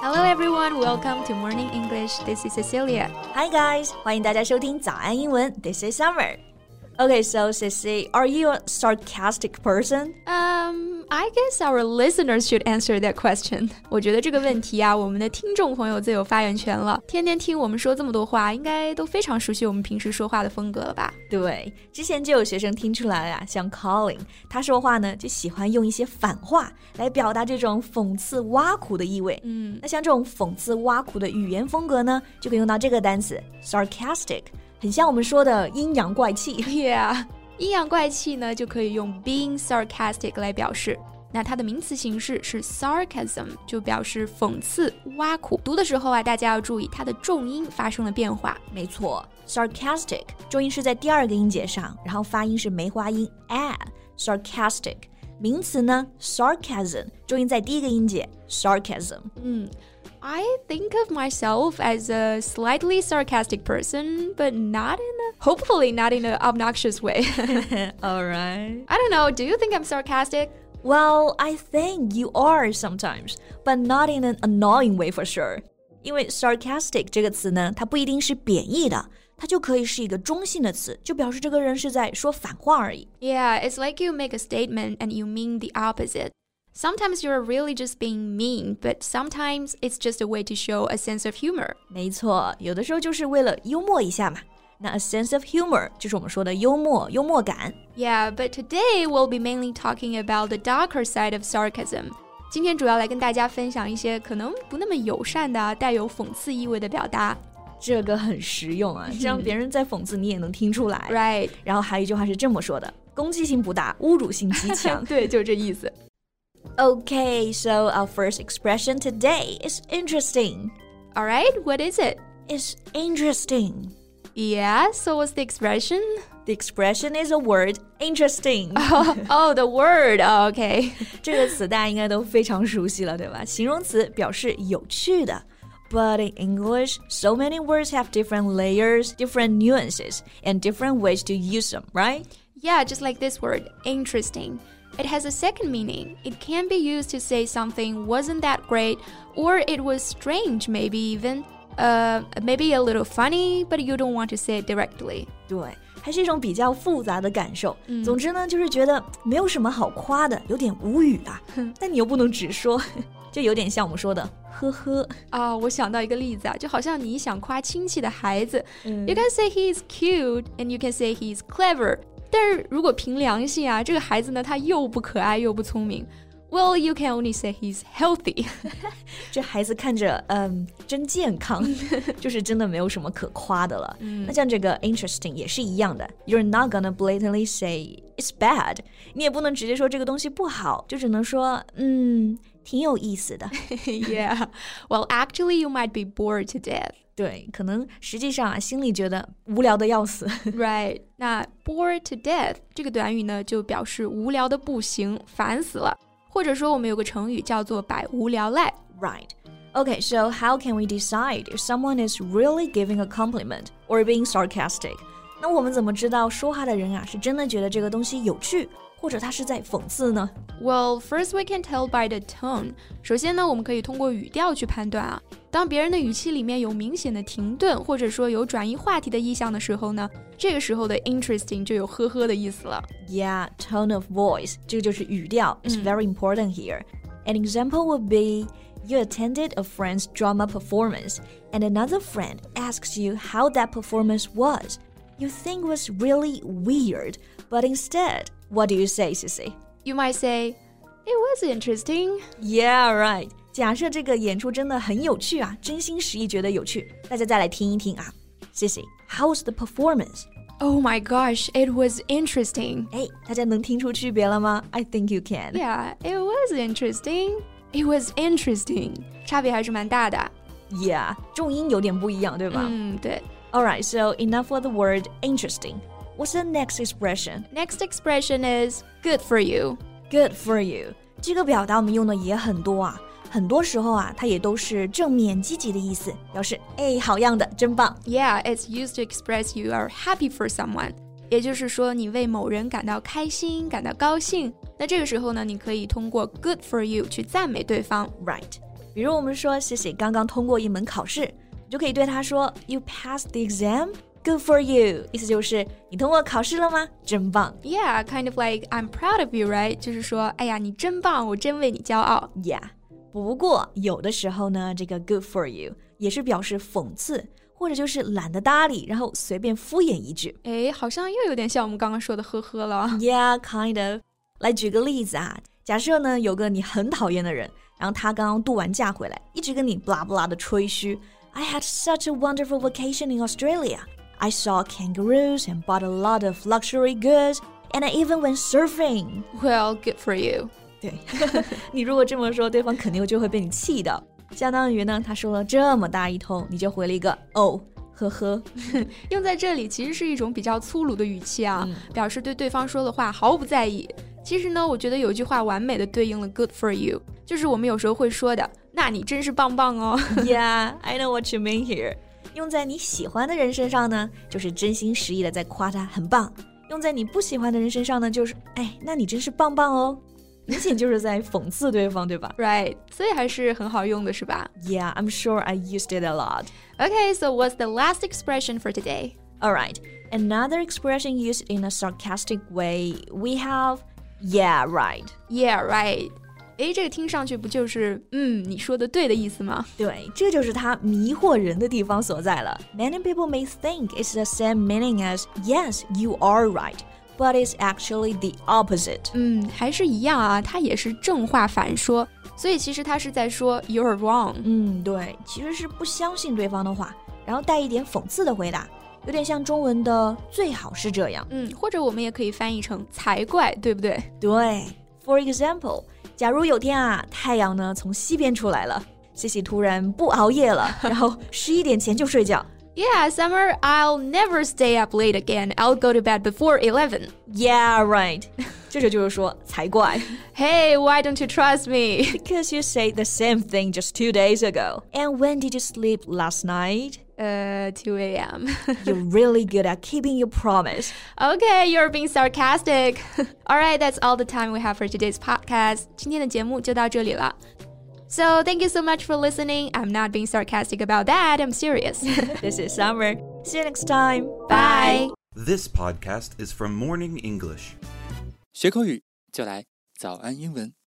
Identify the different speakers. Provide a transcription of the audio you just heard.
Speaker 1: Hello everyone, welcome to Morning English. This is Cecilia.
Speaker 2: Hi guys，欢迎大家收听早安英文。This is Summer. Okay, so Cici, are you a sarcastic person?
Speaker 1: Um, I guess our listeners should answer that question. 我觉得这个问题啊，我们的听众朋友最有发言权了。天天听我们说这么多话，应该都非常熟悉我们平时说话的风格了吧？
Speaker 2: 对，之前就有学生听出来了啊，像 Colin，他说话呢就喜欢用一些反话来表达这种讽刺挖苦的意味。
Speaker 1: 嗯，
Speaker 2: 那像这种讽刺挖苦的语言风格呢，就可以用到这个单词 sarcastic。很像我们说的阴阳怪气。
Speaker 1: Yeah，阴阳怪气呢就可以用 being sarcastic 来表示。那它的名词形式是 sarcasm，就表示讽刺、挖苦。读的时候啊，大家要注意它的重音发生了变化。
Speaker 2: 没错，sarcastic 重音是在第二个音节上，然后发音是梅花音 a。sarcastic 名词呢，sarcasm 重音在第一个音节 sarcasm。
Speaker 1: 嗯。I think of myself as a slightly sarcastic person, but not in a, hopefully not in an obnoxious way.
Speaker 2: All right.
Speaker 1: I don't know. Do you think I'm sarcastic?
Speaker 2: Well, I think you are sometimes, but not in an annoying way for sure. 因为 sarcastic 这个词呢，它不一定是贬义的，它就可以是一个中性的词，就表示这个人是在说反话而已。
Speaker 1: Yeah, it's like you make a statement and you mean the opposite. Sometimes you're really just being mean, but sometimes it's just a way to show a sense of humor.
Speaker 2: 没错，有的时候就是为了幽默一下嘛。那 a sense of humor 就是我们说的幽默、幽默感。
Speaker 1: Yeah, but today we'll be mainly talking about the darker side of sarcasm. 今天主要来跟大家分享一些可能不那么友善的、带有讽刺意味的表达。
Speaker 2: 这个很实用啊，这样别人在讽刺你也能听出来。
Speaker 1: Right。
Speaker 2: 然后还有一句话是这么说的：攻击性不大，侮辱性极强。
Speaker 1: 对，就是这意思。
Speaker 2: Okay, so our first expression today is interesting.
Speaker 1: All right, what is it?
Speaker 2: It's interesting.
Speaker 1: Yeah, so what's the expression?
Speaker 2: The expression is a word interesting.
Speaker 1: Oh, oh the word. Oh, okay.
Speaker 2: 这个词大家应该都非常熟悉了，对吧？形容词表示有趣的。But in English, so many words have different layers, different nuances, and different ways to use them, right?
Speaker 1: Yeah, just like this word, interesting. It has a second meaning. It can be used to say something wasn't that great, or it was strange, maybe even. Uh, maybe a little funny, but you don't want to say it directly.
Speaker 2: 对，还是一种比较复杂的感受。嗯、总之呢，就是觉得没有什么好夸的，有点无语啊。但你又不能直说，就有点像我们说的“呵呵”
Speaker 1: 啊。我想到一个例子啊，就好像你想夸亲戚的孩子、嗯、，you can say he is cute and you can say he is clever。 但是如果凭良心啊，这个孩子呢，他又不可爱又不聪明。Well, you can only say he's healthy
Speaker 2: 这孩子看着嗯真健康，就是真的没有什么可夸的了。嗯、那像这个 interesting 也是一样的，You're not gonna blatantly say it's bad，你也不能直接说这个东西不好，就只能说嗯挺有意思的。
Speaker 1: yeah, well, actually, you might be bored to death.
Speaker 2: 对，可能实际上啊，心里觉得无聊的要死。
Speaker 1: right，那 bored to death 这个短语呢，就表示无聊的不行，烦死了。或者说，我们有个成语叫做百无聊赖。
Speaker 2: Right. Okay, so how can we decide if someone is really giving a compliment or being sarcastic? 那我们怎么知道说话的人啊是真的觉得这个东西有趣，或者他是在讽刺呢？
Speaker 1: Well, first we can tell by the tone. 首先呢，我们可以通过语调去判断啊。当别人的语气里面有明显的停顿，或者说有转移话题的意向的时候呢，这个时候的 interesting 就有呵呵的意思了。
Speaker 2: Yeah, tone of voice，这个就是语调，is very important here. An example would be. You attended a friend's drama performance, and another friend asks you how that performance was. You think was really weird, but instead, what do you say, Sissy?
Speaker 1: You might say, It was interesting.
Speaker 2: Yeah, right. 假设这个演出真的很有趣啊，真心实意觉得有趣，大家再来听一听啊。Sissy, how was the performance?
Speaker 1: Oh my gosh, it was interesting.
Speaker 2: 哎，大家能听出区别了吗？I think you can.
Speaker 1: Yeah, it was interesting. It was interesting. 差别还是蛮大的。
Speaker 2: Yeah，重音有点不一样，对吧？
Speaker 1: 嗯，对。
Speaker 2: Alright, so enough for the word interesting. What's the next expression?
Speaker 1: Next expression is good for you.
Speaker 2: Good for you. 这个表达我们用的也很多啊，很多时候啊，它也都是正面积极的意思，表示哎好样的，真棒。
Speaker 1: Yeah, it's used to express you are happy for someone. 也就是说，你为某人感到开心、感到高兴。那这个时候呢，你可以通过 "good for you" 去赞美对方。
Speaker 2: Right. 比如我们说谢谢刚刚通过一门考试， 你就可以对他说 You passed the exam. Good for you，意思就是你通过考试了吗？真棒。
Speaker 1: Yeah, kind of like I'm proud of you, right？就是说，哎呀，你真棒，我真为你骄傲。
Speaker 2: Yeah，不过有的时候呢，这个 good for you 也是表示讽刺，或者就是懒得搭理，然后随便敷衍一句。
Speaker 1: 哎，好像又有点像我们刚刚说的呵呵了。
Speaker 2: Yeah, kind of。来举个例子啊，假设呢有个你很讨厌的人，然后他刚刚度完假回来，一直跟你不拉不拉的吹嘘。I had such a wonderful vacation in Australia. I saw kangaroos and bought a lot of luxury goods, and I even went surfing.
Speaker 1: Well, good for you.
Speaker 2: 对你如果这么说，对方肯定就会被你气到。相当于呢，他说了这么大一通，你就回了一个哦，呵呵。
Speaker 1: 用在这里其实是一种比较粗鲁的语气啊，嗯、表示对对方说的话毫不在意。其实呢，我觉得有一句话完美的对应了 "good for you"，就是我们有时候会说的，那你真是棒棒哦。
Speaker 2: yeah, I know what you mean here. 用在你喜欢的人身上呢，就是真心实意的在夸他很棒；用在你不喜欢的人身上呢，就是哎，那你真是棒棒哦，明显就是在讽刺对方，对吧？
Speaker 1: Right，所以还是很好用的，是吧？
Speaker 2: Yeah, I'm sure I used it a lot.
Speaker 1: Okay, so what's the last expression for today?
Speaker 2: All right, another expression used in a sarcastic way. We have yeah, right.
Speaker 1: Yeah, right. 哎，这个听上去不就是嗯你说的对的意思吗？
Speaker 2: 对，这就是它迷惑人的地方所在了。Many people may think it's the same meaning as yes, you are right. But it's actually the opposite.
Speaker 1: 嗯，还是一样啊，它也是正话反说，所以其实它是在说 you're wrong。
Speaker 2: 嗯，对，其实是不相信对方的话，然后带一点讽刺的回答，有点像中文的最好是这样。
Speaker 1: 嗯，或者我们也可以翻译成才怪，对不对？
Speaker 2: 对。For example. 假如有天啊，太阳呢从西边出来了，西西突然不熬夜了，然后十一点前就睡觉。
Speaker 1: Yeah, Summer, I'll never stay up late again. I'll go to bed before 11.
Speaker 2: Yeah, right. 这就是说才怪。
Speaker 1: Hey, why don't you trust me?
Speaker 2: Because you said the same thing just two days ago. And when did you sleep last night?
Speaker 1: Uh, 2 a.m.
Speaker 2: you're really good at keeping your promise.
Speaker 1: Okay, you're being sarcastic. all right, that's all the time we have for today's podcast. 今天的节目就到这里了。So thank you so much for listening. I'm not being sarcastic about that. I'm serious.
Speaker 2: this is Summer. See you next time.
Speaker 1: Bye.
Speaker 3: This podcast is from Morning English.
Speaker 4: 学口语就来早安英文。